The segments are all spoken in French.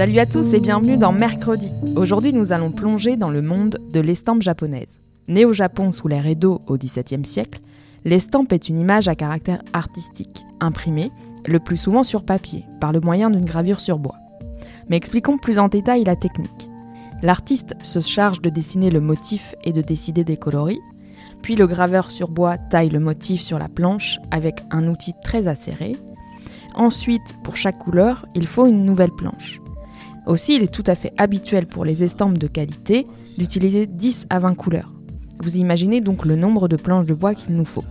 Salut à tous et bienvenue dans Mercredi. Aujourd'hui, nous allons plonger dans le monde de l'estampe japonaise. Née au Japon sous l'ère Edo au XVIIe siècle, l'estampe est une image à caractère artistique, imprimée, le plus souvent sur papier, par le moyen d'une gravure sur bois. Mais expliquons plus en détail la technique. L'artiste se charge de dessiner le motif et de décider des coloris, puis le graveur sur bois taille le motif sur la planche avec un outil très acéré. Ensuite, pour chaque couleur, il faut une nouvelle planche. Aussi, il est tout à fait habituel pour les estampes de qualité d'utiliser 10 à 20 couleurs. Vous imaginez donc le nombre de planches de bois qu'il nous faut.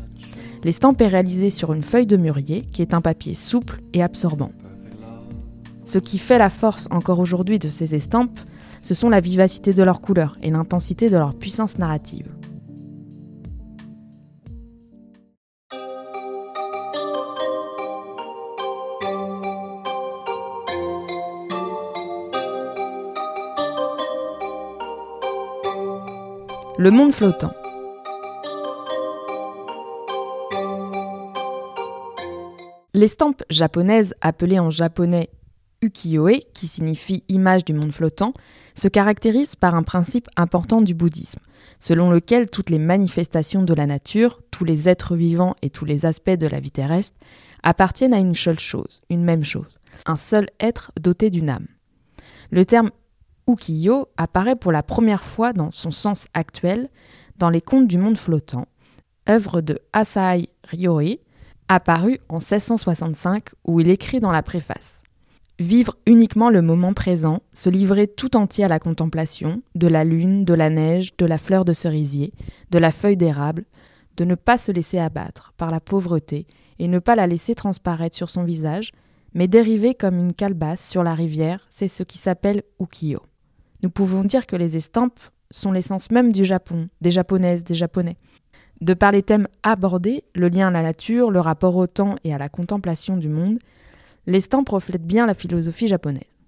L'estampe est réalisée sur une feuille de mûrier qui est un papier souple et absorbant. Ce qui fait la force encore aujourd'hui de ces estampes, ce sont la vivacité de leurs couleurs et l'intensité de leur puissance narrative. Le monde flottant. L'estampe japonaise, appelée en japonais ukiyo-e, qui signifie image du monde flottant, se caractérise par un principe important du bouddhisme, selon lequel toutes les manifestations de la nature, tous les êtres vivants et tous les aspects de la vie terrestre appartiennent à une seule chose, une même chose, un seul être doté d'une âme. Le terme ukiyo apparaît pour la première fois dans son sens actuel dans les contes du monde flottant, œuvre de Asahi Ryori, apparue en 1665 où il écrit dans la préface Vivre uniquement le moment présent, se livrer tout entier à la contemplation de la lune, de la neige, de la fleur de cerisier, de la feuille d'érable, de ne pas se laisser abattre par la pauvreté et ne pas la laisser transparaître sur son visage, mais dériver comme une calebasse sur la rivière, c'est ce qui s'appelle ukiyo. Nous pouvons dire que les estampes sont l'essence même du Japon, des japonaises, des japonais. De par les thèmes abordés, le lien à la nature, le rapport au temps et à la contemplation du monde, l'estampe reflète bien la philosophie japonaise.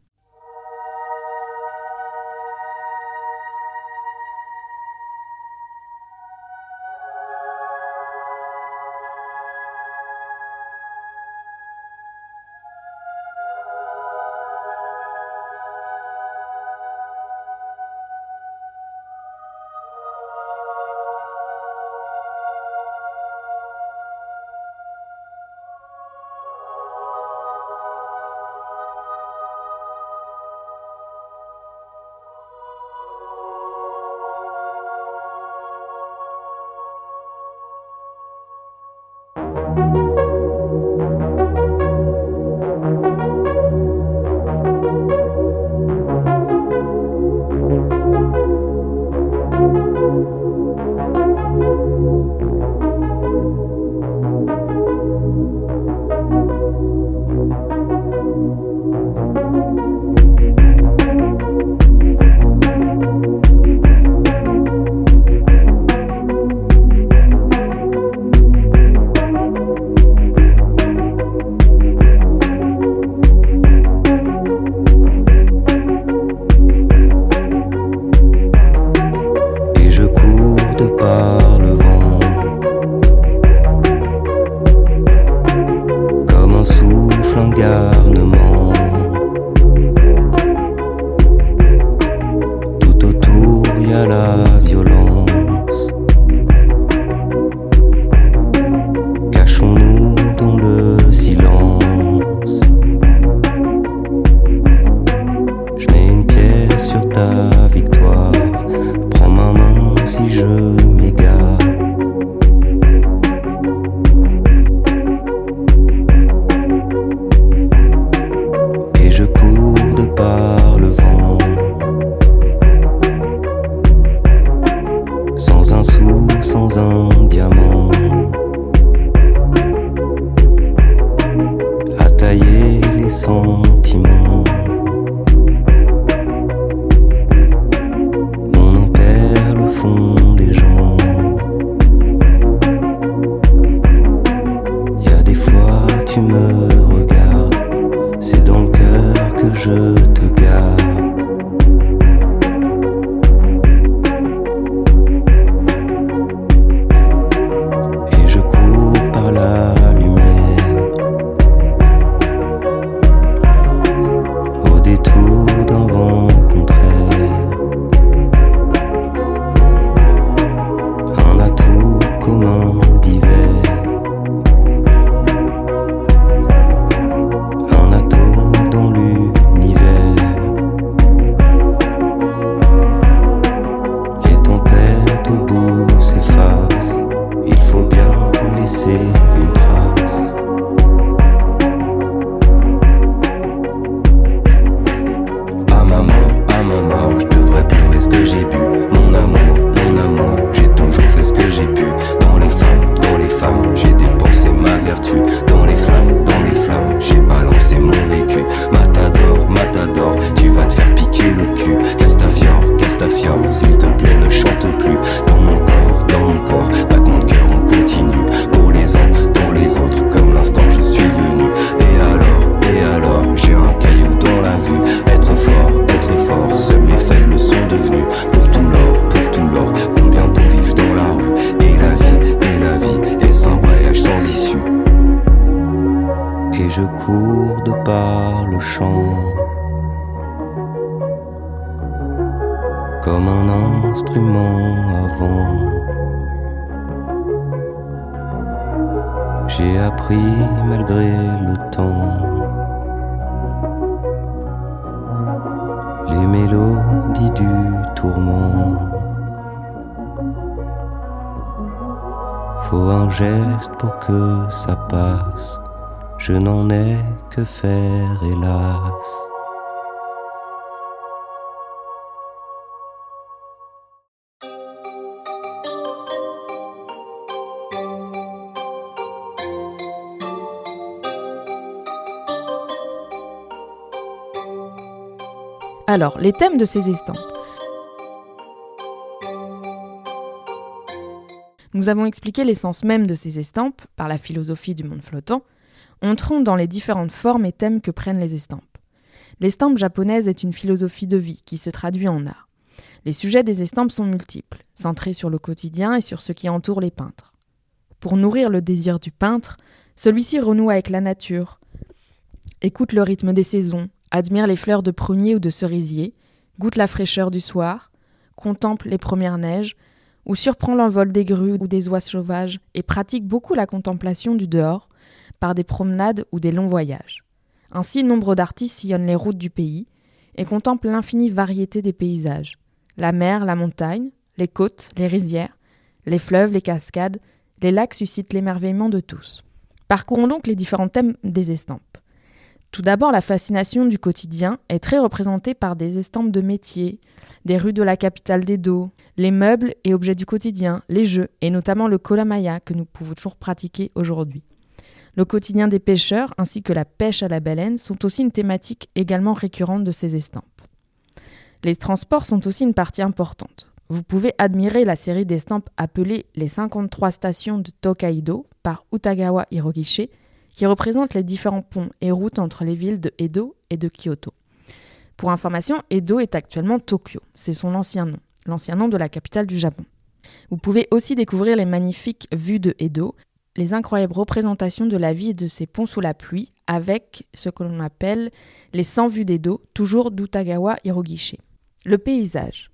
before. Par le champ. Comme un instrument avant. J'ai appris malgré le temps les mélodies du tourment. Faut un geste pour que ça passe. Je n'en ai que faire, hélas. Alors, les thèmes de ces estampes. Nous avons expliqué l'essence même de ces estampes par la philosophie du monde flottant. Entrons dans les différentes formes et thèmes que prennent les estampes. L'estampe japonaise est une philosophie de vie qui se traduit en art. Les sujets des estampes sont multiples, centrés sur le quotidien et sur ce qui entoure les peintres. Pour nourrir le désir du peintre, celui-ci renoue avec la nature, écoute le rythme des saisons, admire les fleurs de prunier ou de cerisier, goûte la fraîcheur du soir, contemple les premières neiges, ou surprend l'envol des grues ou des oies sauvages et pratique beaucoup la contemplation du dehors par des promenades ou des longs voyages. Ainsi, nombre d'artistes sillonnent les routes du pays et contemplent l'infinie variété des paysages la mer, la montagne, les côtes, les rizières, les fleuves, les cascades, les lacs suscitent l'émerveillement de tous. Parcourons donc les différents thèmes des estampes. Tout d'abord, la fascination du quotidien est très représentée par des estampes de métiers, des rues de la capitale d'Edo, les meubles et objets du quotidien, les jeux, et notamment le kolamaya que nous pouvons toujours pratiquer aujourd'hui. Le quotidien des pêcheurs ainsi que la pêche à la baleine sont aussi une thématique également récurrente de ces estampes. Les transports sont aussi une partie importante. Vous pouvez admirer la série d'estampes appelée les 53 stations de Tokaido par Utagawa Hirogishi, qui représente les différents ponts et routes entre les villes de Edo et de Kyoto. Pour information, Edo est actuellement Tokyo, c'est son ancien nom, l'ancien nom de la capitale du Japon. Vous pouvez aussi découvrir les magnifiques vues de Edo, les incroyables représentations de la vie et de ses ponts sous la pluie, avec ce que l'on appelle les 100 vues d'Edo, toujours d'Utagawa Hirogishi. Le paysage.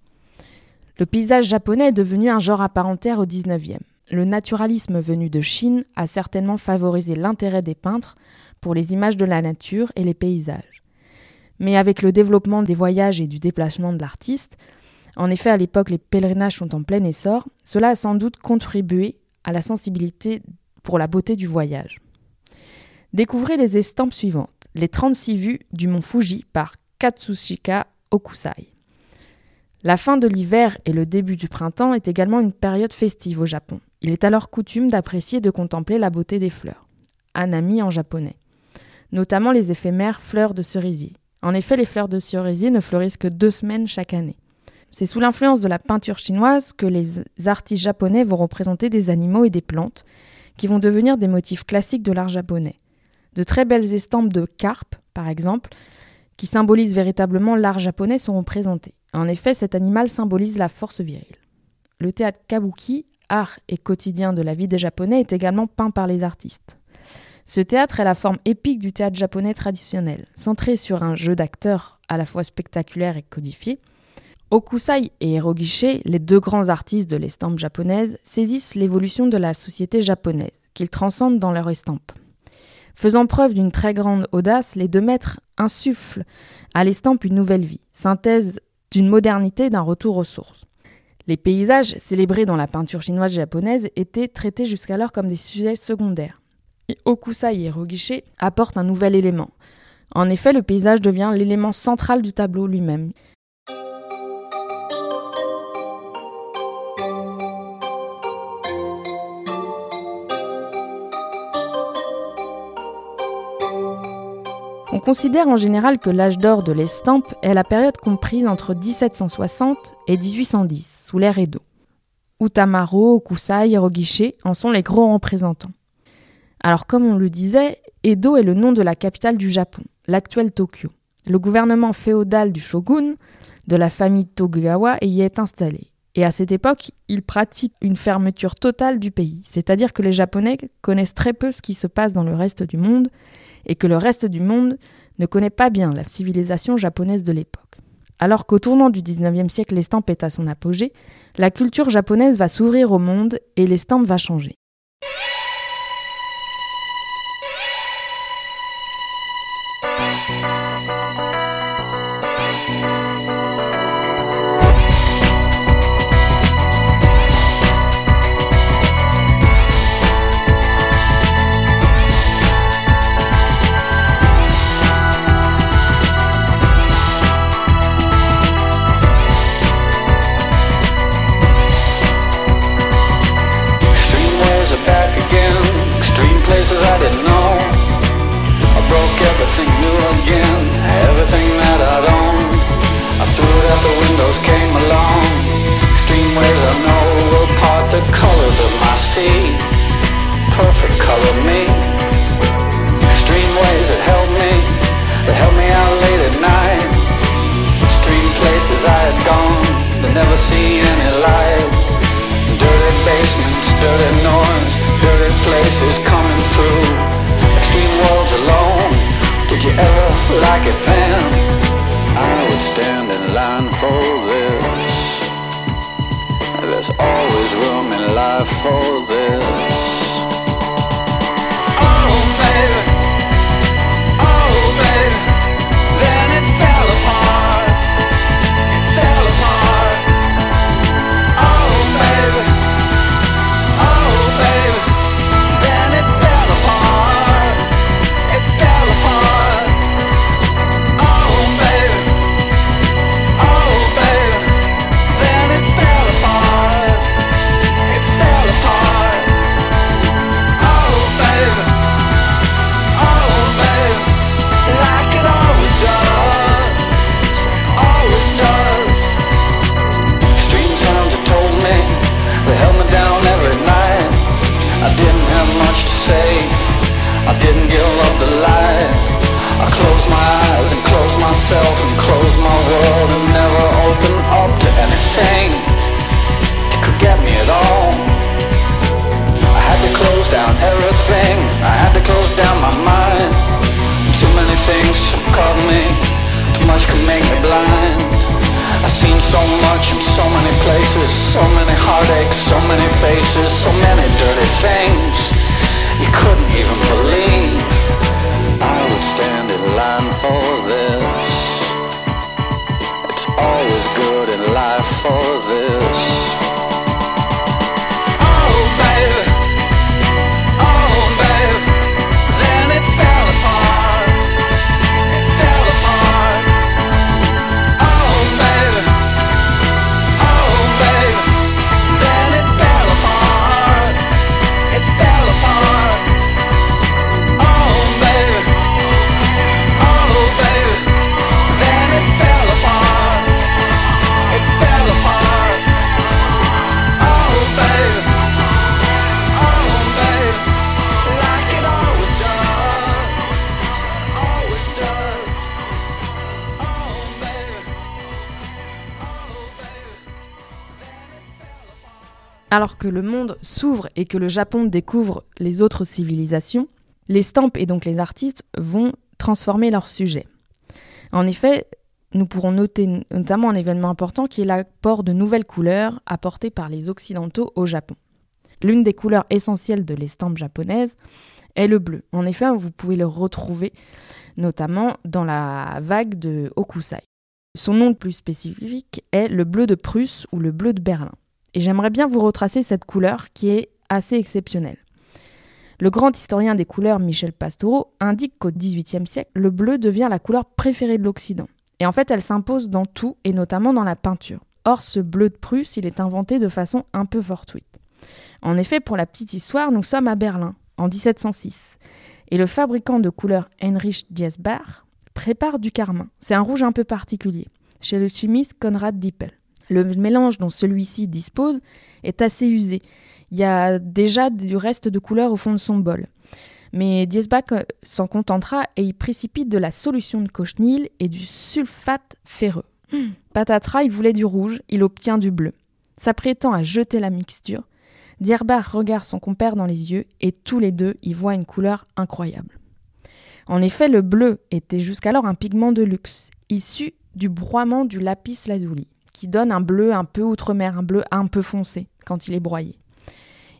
Le paysage japonais est devenu un genre entière au XIXe. Le naturalisme venu de Chine a certainement favorisé l'intérêt des peintres pour les images de la nature et les paysages. Mais avec le développement des voyages et du déplacement de l'artiste, en effet à l'époque les pèlerinages sont en plein essor, cela a sans doute contribué à la sensibilité pour la beauté du voyage. Découvrez les estampes suivantes. Les 36 vues du mont Fuji par Katsushika Okusai. La fin de l'hiver et le début du printemps est également une période festive au Japon. Il est alors coutume d'apprécier et de contempler la beauté des fleurs. Anami en japonais. notamment les éphémères fleurs de cerisier. En effet, les fleurs de cerisier ne fleurissent que deux semaines chaque année. C'est sous l'influence de la peinture chinoise que les artistes japonais vont représenter des animaux et des plantes, qui vont devenir des motifs classiques de l'art japonais. De très belles estampes de carpe, par exemple, qui symbolisent véritablement l'art japonais, sont représentées. En effet, cet animal symbolise la force virile. Le théâtre kabuki, art et quotidien de la vie des Japonais, est également peint par les artistes. Ce théâtre est la forme épique du théâtre japonais traditionnel, centré sur un jeu d'acteurs à la fois spectaculaire et codifié. Okusai et Hirogishi, les deux grands artistes de l'estampe japonaise, saisissent l'évolution de la société japonaise, qu'ils transcendent dans leur estampe. Faisant preuve d'une très grande audace, les deux maîtres insufflent à l'estampe une nouvelle vie, synthèse d'une modernité d'un retour aux sources. Les paysages, célébrés dans la peinture chinoise japonaise, étaient traités jusqu'alors comme des sujets secondaires. Okusai et Hirogishi apportent un nouvel élément. En effet, le paysage devient l'élément central du tableau lui-même. Considère en général que l'âge d'or de l'estampe est la période comprise entre 1760 et 1810, sous l'ère Edo. Utamaro, Okusai, Hirogishi en sont les gros représentants. Alors comme on le disait, Edo est le nom de la capitale du Japon, l'actuel Tokyo. Le gouvernement féodal du shogun, de la famille Tokugawa, y est installé. Et à cette époque, il pratique une fermeture totale du pays, c'est-à-dire que les Japonais connaissent très peu ce qui se passe dans le reste du monde et que le reste du monde ne connaît pas bien la civilisation japonaise de l'époque. Alors qu'au tournant du 19e siècle, l'estampe est à son apogée, la culture japonaise va s'ouvrir au monde et l'estampe va changer. Life for this. Alors que le monde s'ouvre et que le Japon découvre les autres civilisations, les stampes et donc les artistes vont transformer leur sujet. En effet, nous pourrons noter notamment un événement important qui est l'apport de nouvelles couleurs apportées par les Occidentaux au Japon. L'une des couleurs essentielles de l'estampe japonaise est le bleu. En effet, vous pouvez le retrouver notamment dans la vague de Hokusai. Son nom le plus spécifique est le bleu de Prusse ou le bleu de Berlin. Et j'aimerais bien vous retracer cette couleur qui est assez exceptionnelle. Le grand historien des couleurs Michel Pastoureau indique qu'au XVIIIe siècle, le bleu devient la couleur préférée de l'Occident. Et en fait, elle s'impose dans tout, et notamment dans la peinture. Or, ce bleu de Prusse, il est inventé de façon un peu fortuite. En effet, pour la petite histoire, nous sommes à Berlin, en 1706. Et le fabricant de couleurs Heinrich Diesbach prépare du carmin. C'est un rouge un peu particulier, chez le chimiste Konrad Dippel. Le mélange dont celui-ci dispose est assez usé. Il y a déjà du reste de couleur au fond de son bol. Mais Diesbach s'en contentera et y précipite de la solution de cochenille et du sulfate ferreux. Patatras, il voulait du rouge, il obtient du bleu. S'apprêtant à jeter la mixture, Dierbach regarde son compère dans les yeux et tous les deux y voient une couleur incroyable. En effet, le bleu était jusqu'alors un pigment de luxe, issu du broiement du lapis lazuli, qui donne un bleu un peu outre-mer, un bleu un peu foncé quand il est broyé.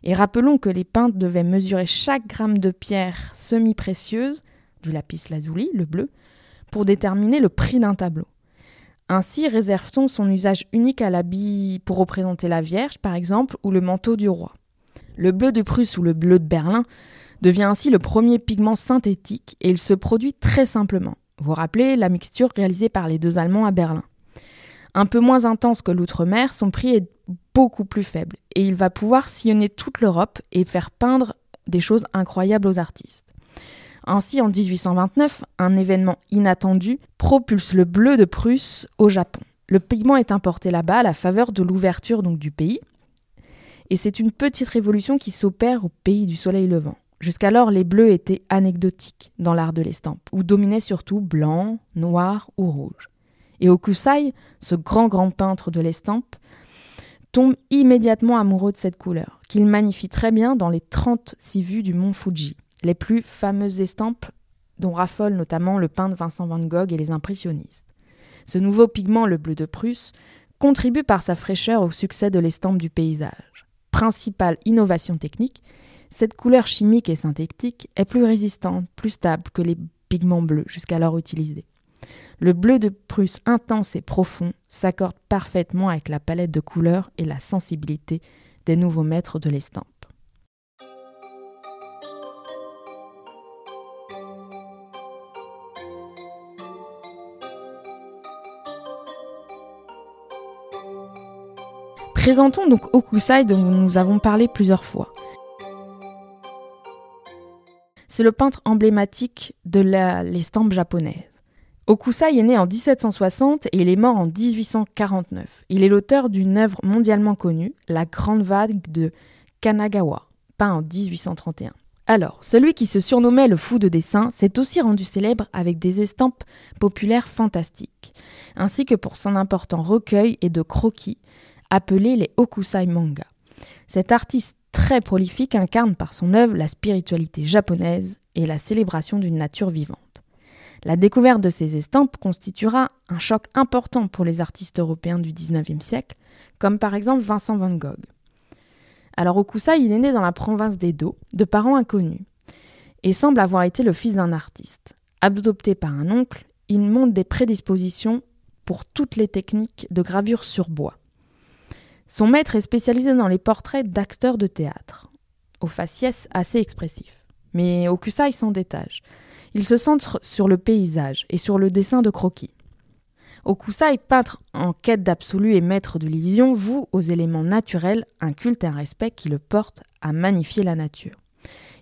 Et rappelons que les peintres devaient mesurer chaque gramme de pierre semi-précieuse, du lapis lazuli, le bleu, pour déterminer le prix d'un tableau. Ainsi réserve-t-on son usage unique à l'habit pour représenter la Vierge, par exemple, ou le manteau du roi. Le bleu de Prusse ou le bleu de Berlin devient ainsi le premier pigment synthétique et il se produit très simplement. Vous vous rappelez la mixture réalisée par les deux Allemands à Berlin. Un peu moins intense que l'outre-mer, son prix est beaucoup plus faible et il va pouvoir sillonner toute l'Europe et faire peindre des choses incroyables aux artistes. Ainsi, en 1829, un événement inattendu propulse le bleu de Prusse au Japon. Le pigment est importé là-bas à la faveur de l'ouverture donc du pays, et c'est une petite révolution qui s'opère au pays du soleil levant. Jusqu'alors, les bleus étaient anecdotiques dans l'art de l'estampe, où dominaient surtout blanc, noir ou rouge. Et Okusai, ce grand grand peintre de l'estampe, tombe immédiatement amoureux de cette couleur, qu'il magnifie très bien dans les 36 vues du mont Fuji les plus fameuses estampes dont raffolent notamment le peintre Vincent van Gogh et les impressionnistes. Ce nouveau pigment, le bleu de Prusse, contribue par sa fraîcheur au succès de l'estampe du paysage. Principale innovation technique, cette couleur chimique et synthétique est plus résistante, plus stable que les pigments bleus jusqu'alors utilisés. Le bleu de Prusse intense et profond s'accorde parfaitement avec la palette de couleurs et la sensibilité des nouveaux maîtres de l'estampe. Présentons donc Okusai dont nous avons parlé plusieurs fois. C'est le peintre emblématique de l'estampe japonaise. Okusai est né en 1760 et il est mort en 1849. Il est l'auteur d'une œuvre mondialement connue, La Grande Vague de Kanagawa, peint en 1831. Alors, celui qui se surnommait le fou de dessin s'est aussi rendu célèbre avec des estampes populaires fantastiques, ainsi que pour son important recueil et de croquis appelés les Okusai manga. Cet artiste très prolifique incarne par son œuvre la spiritualité japonaise et la célébration d'une nature vivante. La découverte de ces estampes constituera un choc important pour les artistes européens du XIXe siècle, comme par exemple Vincent van Gogh. Alors Okusai, il est né dans la province d'Edo, de parents inconnus, et semble avoir été le fils d'un artiste. Adopté par un oncle, il montre des prédispositions pour toutes les techniques de gravure sur bois. Son maître est spécialisé dans les portraits d'acteurs de théâtre, au faciès assez expressif. Mais Okusai s'en détache. Il se centre sur le paysage et sur le dessin de croquis. Okusai, peintre en quête d'absolu et maître de l'illusion, voue aux éléments naturels un culte et un respect qui le portent à magnifier la nature.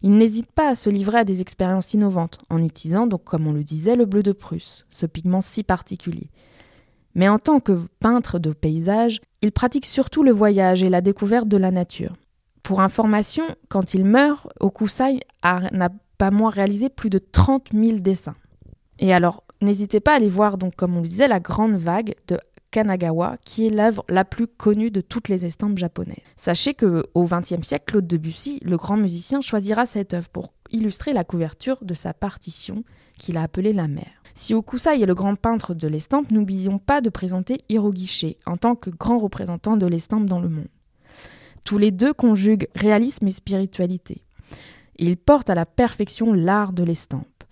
Il n'hésite pas à se livrer à des expériences innovantes, en utilisant, donc comme on le disait, le bleu de Prusse, ce pigment si particulier. Mais en tant que peintre de paysage, il pratique surtout le voyage et la découverte de la nature. Pour information, quand il meurt, Okusai n'a pas moins réalisé plus de 30 000 dessins. Et alors, n'hésitez pas à aller voir, donc, comme on le disait, la grande vague de Kanagawa, qui est l'œuvre la plus connue de toutes les estampes japonaises. Sachez que au XXe siècle, Claude Debussy, le grand musicien, choisira cette œuvre pour illustrer la couverture de sa partition qu'il a appelée La mer. Si Okusai est le grand peintre de l'estampe, n'oublions pas de présenter Hirogiche en tant que grand représentant de l'estampe dans le monde. Tous les deux conjuguent réalisme et spiritualité. Ils portent à la perfection l'art de l'estampe.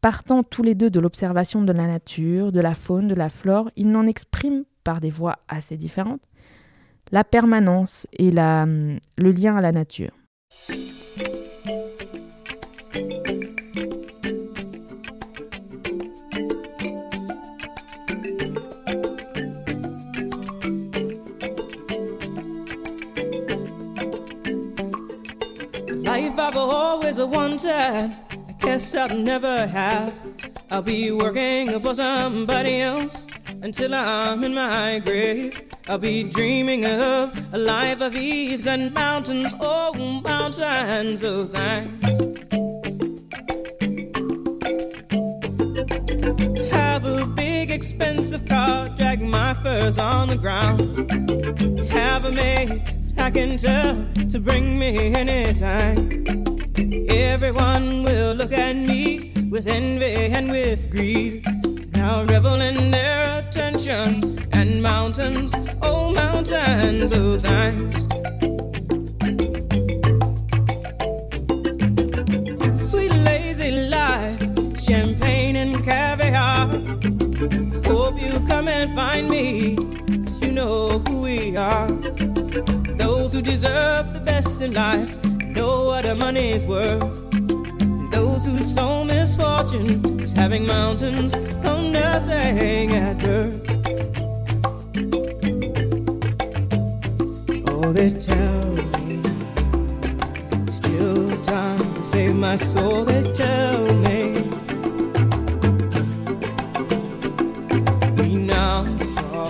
Partant tous les deux de l'observation de la nature, de la faune, de la flore, ils n'en expriment, par des voix assez différentes, la permanence et le lien à la nature. Life I've always wanted, I guess I'll never have. I'll be working for somebody else until I'm in my grave. I'll be dreaming of a life of ease and mountains, oh, mountains of thanks. Have a big expensive car, drag my furs on the ground. Have a maid I can tell to bring me anything. Everyone will look at me with envy and with greed. Now revel in their attention and mountains, oh mountains, oh thanks. Sweet lazy life, champagne and caviar. Hope you come and find me, 'cause you know who we are. Those who deserve the best in life what the money's worth. Those who sow misfortune is having mountains on nothing at birth. Oh, they tell me it's still time to save my soul. They tell me renounce all,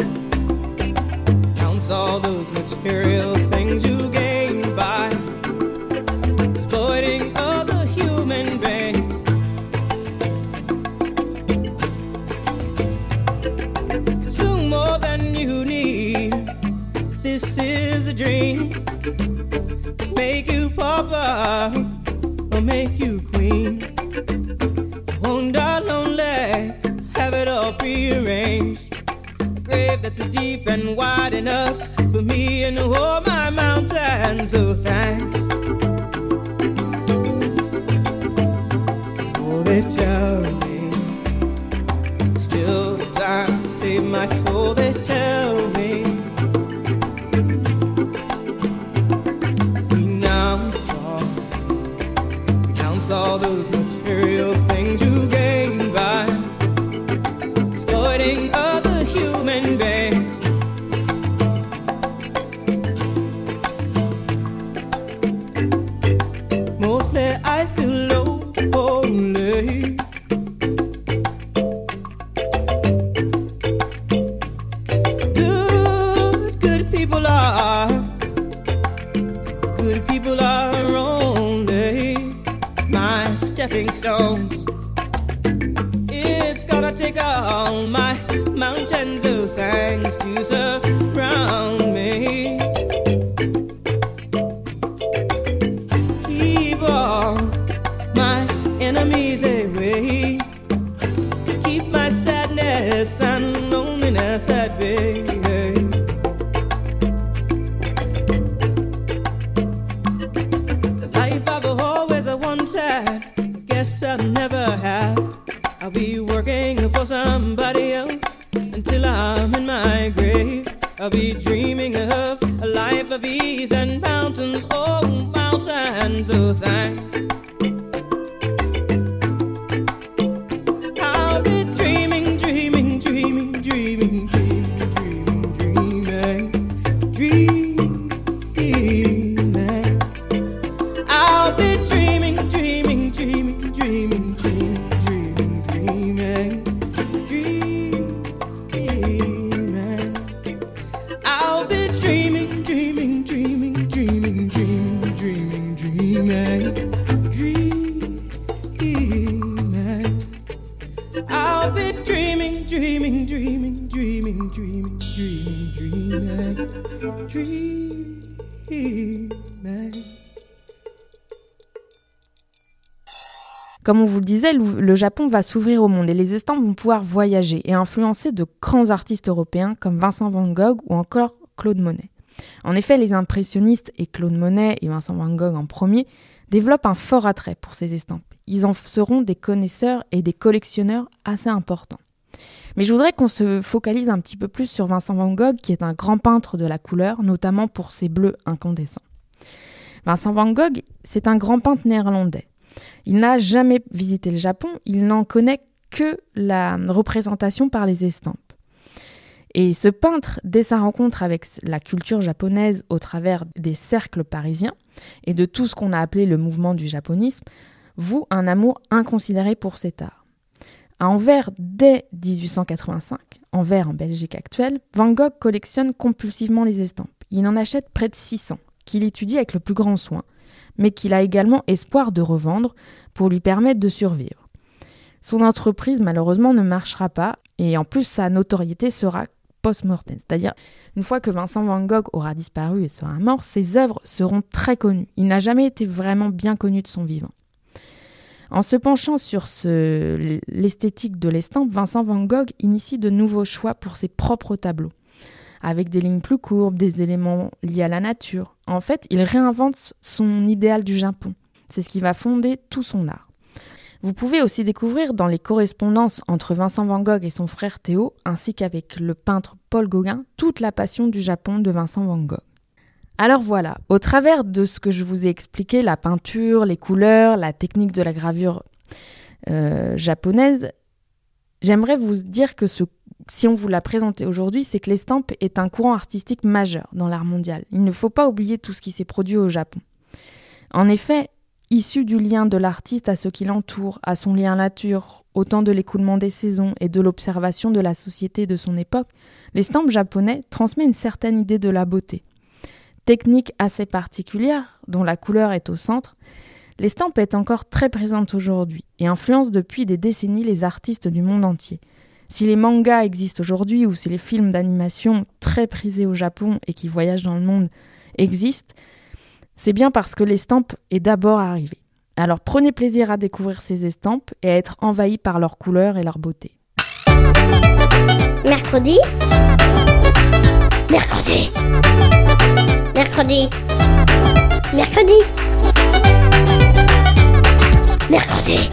renounce all those material grave that's deep and wide enough for me and all my mountains. So thanks. Oh, they tell me still time to save my soul. They tell me renounce all, renounce all those stones. It's gonna take all my mountains of thanks to surround Comme on vous le disait, le Japon va s'ouvrir au monde et les estampes vont pouvoir voyager et influencer de grands artistes européens comme Vincent van Gogh ou encore Claude Monet. En effet, les impressionnistes et Claude Monet et Vincent van Gogh en premier développent un fort attrait pour ces estampes. Ils en seront des connaisseurs et des collectionneurs assez importants. Mais je voudrais qu'on se focalise un petit peu plus sur Vincent van Gogh, qui est un grand peintre de la couleur, notamment pour ses bleus incandescents. Vincent van Gogh, c'est un grand peintre néerlandais. Il n'a jamais visité le Japon, il n'en connaît que la représentation par les estampes. Et ce peintre, dès sa rencontre avec la culture japonaise au travers des cercles parisiens et de tout ce qu'on a appelé le mouvement du japonisme, voue un amour inconsidéré pour cet art. À Anvers, dès 1885, Anvers en Belgique actuelle, Van Gogh collectionne compulsivement les estampes. Il en achète près de 600, qu'il étudie avec le plus grand soin, mais qu'il a également espoir de revendre pour lui permettre de survivre. Son entreprise, malheureusement, ne marchera pas, et en plus, sa notoriété sera post-mortem. C'est-à-dire, une fois que Vincent Van Gogh aura disparu et sera mort, ses œuvres seront très connues. Il n'a jamais été vraiment bien connu de son vivant. En se penchant sur l'esthétique de l'estampe, Vincent Van Gogh initie de nouveaux choix pour ses propres tableaux, avec des lignes plus courbes, des éléments liés à la nature. En fait, il réinvente son idéal du Japon. C'est ce qui va fonder tout son art. Vous pouvez aussi découvrir dans les correspondances entre Vincent Van Gogh et son frère Théo, ainsi qu'avec le peintre Paul Gauguin, toute la passion du Japon de Vincent Van Gogh. Alors voilà, au travers de ce que je vous ai expliqué, la peinture, les couleurs, la technique de la gravure euh, japonaise, j'aimerais vous dire que ce, si on vous l'a présenté aujourd'hui, c'est que l'estampe est un courant artistique majeur dans l'art mondial. Il ne faut pas oublier tout ce qui s'est produit au Japon. En effet, issu du lien de l'artiste à ce qui l'entoure, à son lien nature, au temps de l'écoulement des saisons et de l'observation de la société de son époque, l'estampe japonais transmet une certaine idée de la beauté. Technique assez particulière, dont la couleur est au centre, l'estampe est encore très présente aujourd'hui et influence depuis des décennies les artistes du monde entier. Si les mangas existent aujourd'hui ou si les films d'animation très prisés au Japon et qui voyagent dans le monde existent, c'est bien parce que l'estampe est d'abord arrivée. Alors prenez plaisir à découvrir ces estampes et à être envahi par leur couleur et leur beauté. Mercredi. Mercredi. Mercredi. Mercredi. Mercredi.